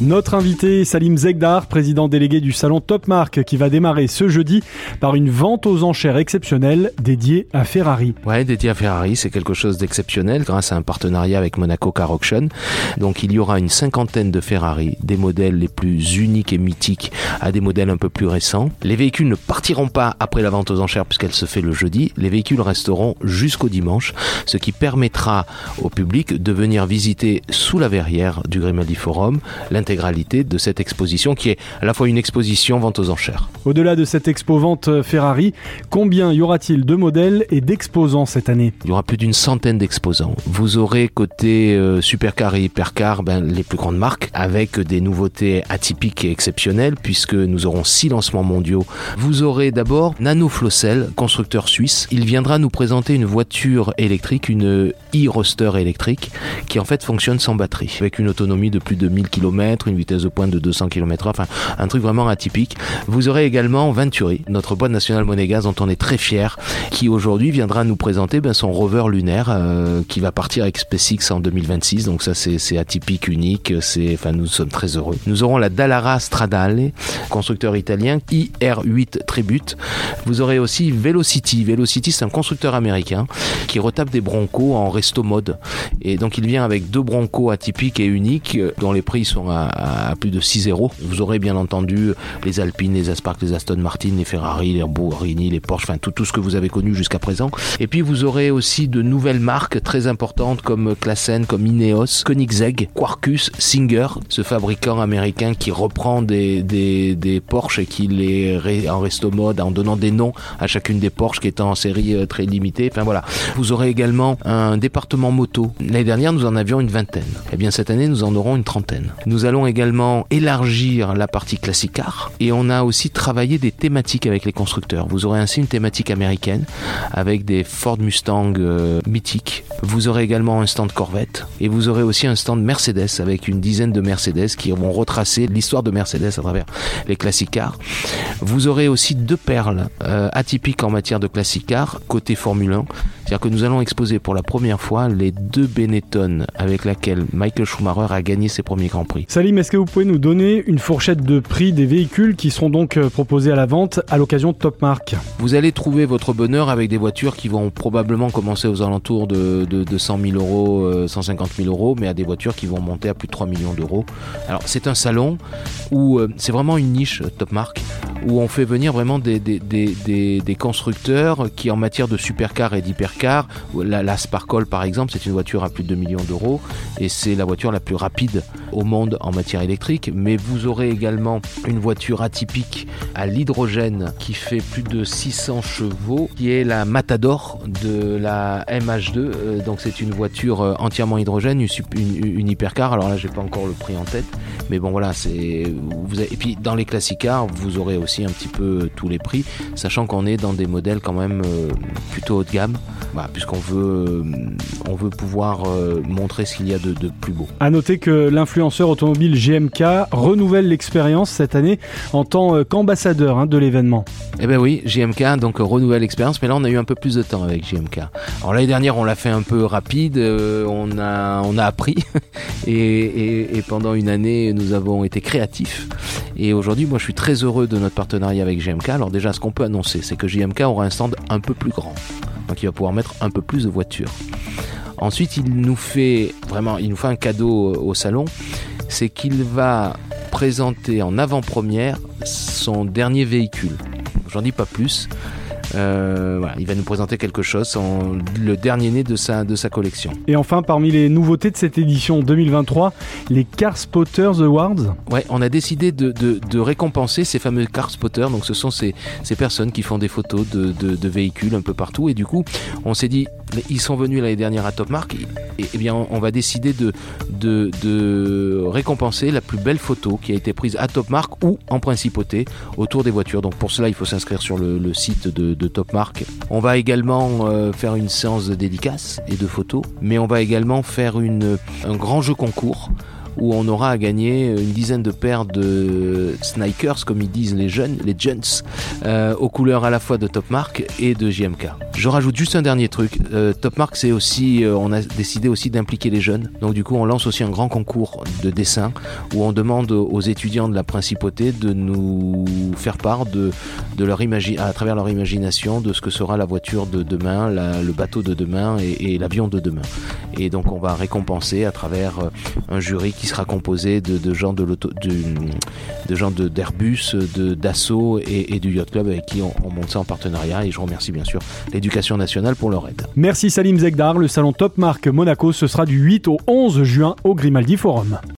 Notre invité Salim Zegdar, président délégué du salon Top Mark, qui va démarrer ce jeudi par une vente aux enchères exceptionnelle dédiée à Ferrari. Ouais, dédiée à Ferrari, c'est quelque chose d'exceptionnel grâce à un partenariat avec Monaco Car Auction. Donc il y aura une cinquantaine de Ferrari, des modèles les plus uniques et mythiques à des modèles un peu plus récents. Les véhicules ne partiront pas après la vente aux enchères puisqu'elle se fait le jeudi. Les véhicules resteront jusqu'au dimanche, ce qui permettra au public de venir visiter sous la verrière du Grimaldi Forum l'intégralité de cette exposition qui est à la fois une exposition vente aux enchères. Au-delà de cette expo vente Ferrari, combien y aura-t-il de modèles et d'exposants cette année? Il y aura plus d'une centaine d'exposants. Vous aurez côté euh, supercar et hypercar ben, les plus grandes marques avec des nouveautés atypiques et exceptionnelles puisque nous aurons six lancements mondiaux. Vous aurez d'abord Nano Flossel, constructeur suisse. Il viendra nous présenter une voiture électrique, une e-roster électrique qui en fait fonctionne sans batterie avec une autonomie de plus de 1000 km une vitesse de pointe de 200 km/h, enfin un truc vraiment atypique. Vous aurez également Venturi, notre boîte nationale monégasque dont on est très fier, qui aujourd'hui viendra nous présenter ben, son rover lunaire euh, qui va partir avec SpaceX en 2026. Donc ça c'est atypique, unique, enfin nous sommes très heureux. Nous aurons la Dallara Stradale, constructeur italien, IR8 Tribute. Vous aurez aussi Velocity. Velocity c'est un constructeur américain qui retape des Broncos en resto mode. Et donc il vient avec deux Broncos atypiques et uniques dont les prix sont à à, plus de 6 euros. Vous aurez bien entendu les Alpines, les Aspark, les Aston Martin, les Ferrari, les Lamborghini, les Porsche, enfin tout, ce que vous avez connu jusqu'à présent. Et puis vous aurez aussi de nouvelles marques très importantes comme Classen, comme Ineos, Koenigsegg, Quarkus, Singer, ce fabricant américain qui reprend des, des, des Porsche et qui les en resto mode en donnant des noms à chacune des Porsche qui est en série euh, très limitée. Enfin voilà. Vous aurez également un département moto. L'année dernière, nous en avions une vingtaine. Eh bien cette année, nous en aurons une trentaine. Nous allons également élargir la partie classique car et on a aussi travaillé des thématiques avec les constructeurs. Vous aurez ainsi une thématique américaine avec des Ford Mustang euh, mythiques. Vous aurez également un stand Corvette et vous aurez aussi un stand Mercedes avec une dizaine de Mercedes qui vont retracer l'histoire de Mercedes à travers les classiques cars. Vous aurez aussi deux perles euh, atypiques en matière de classique car côté Formule 1. C'est-à-dire que nous allons exposer pour la première fois les deux Benetton avec laquelle Michael Schumacher a gagné ses premiers grands prix. Salim, est-ce que vous pouvez nous donner une fourchette de prix des véhicules qui seront donc euh, proposés à la vente à l'occasion de Top Mark? Vous allez trouver votre bonheur avec des voitures qui vont probablement commencer aux alentours de, de, 100 000 euros, 150 euh, 000 euros, mais à des voitures qui vont monter à plus de 3 millions d'euros. Alors c'est un salon où euh, c'est vraiment une niche Top Mark où on fait venir vraiment des, des, des, des constructeurs qui en matière de supercar et la, la Sparkle par exemple, c'est une voiture à plus de 2 millions d'euros et c'est la voiture la plus rapide au monde en matière électrique, mais vous aurez également une voiture atypique à l'hydrogène qui fait plus de 600 chevaux, qui est la Matador de la MH2. Euh, donc c'est une voiture euh, entièrement hydrogène, une, hypercar. Alors là, j'ai pas encore le prix en tête, mais bon voilà, c'est vous et puis dans les cars vous aurez aussi un petit peu tous les prix, sachant qu'on est dans des modèles quand même euh, plutôt haut de gamme, puisqu'on veut on veut pouvoir montrer ce qu'il y a de, de plus beau. À noter que l'influenceur automobile GMK renouvelle l'expérience cette année en tant euh, qu'ambassadeur hein, de l'événement. Eh ben oui, JMK donc renouvelle l'expérience, mais là on a eu un peu plus de temps avec JMK. Alors l'année dernière on l'a fait un peu rapide, euh, on a on a appris et, et, pendant une année nous avons été créatifs. Et aujourd'hui moi je suis très heureux de notre partenariat avec JMK. Alors déjà ce qu'on peut annoncer c'est que JMK aura un stand un peu plus grand, donc il va pouvoir mettre un peu plus de voitures. Ensuite, il nous fait vraiment, il nous fait un cadeau au salon, c'est qu'il va présenter en avant-première son dernier véhicule. J'en dis pas plus. Euh, voilà, il va nous présenter quelque chose, en, le dernier né de sa, de sa collection. Et enfin, parmi les nouveautés de cette édition 2023, les Car Spotters Awards. Ouais, on a décidé de, de, de, récompenser ces fameux Car Spotters. Donc, ce sont ces, ces personnes qui font des photos de, de, véhicules un peu partout. Et du coup, on s'est dit, ils sont venus l'année dernière à Top Mark. Et, et, bien, on va décider de, récompenser la plus belle photo qui a été prise à Top Mark ou en principauté autour des voitures. Donc, pour cela, il faut s'inscrire sur le, site de Top Mark. On va également euh, faire une séance de dédicaces et de photos, mais on va également faire un grand jeu concours où on aura à gagner une dizaine de paires de Snikers, comme ils disent les jeunes, les Juns, euh, aux couleurs à la fois de Top Mark et de JMK. Je rajoute juste un dernier truc. Euh, Top Mark, c'est aussi, euh, on a décidé aussi d'impliquer les jeunes. Donc du coup, on lance aussi un grand concours de dessin où on demande aux étudiants de la principauté de nous faire part de, de leur à travers leur imagination de ce que sera la voiture de demain, le bateau de demain et, et l'avion de demain. Et donc on va récompenser à travers euh, un jury qui sera composé de, gens de l'auto, de, gens d'Airbus, de d'Assaut et, et, du Yacht Club avec qui on, on, monte ça en partenariat. Et je remercie bien sûr l'éducation nationale pour leur aide. Merci Salim Zegdar. Le salon Top Marque Monaco, ce sera du 8 au 11 juin au Grimaldi Forum.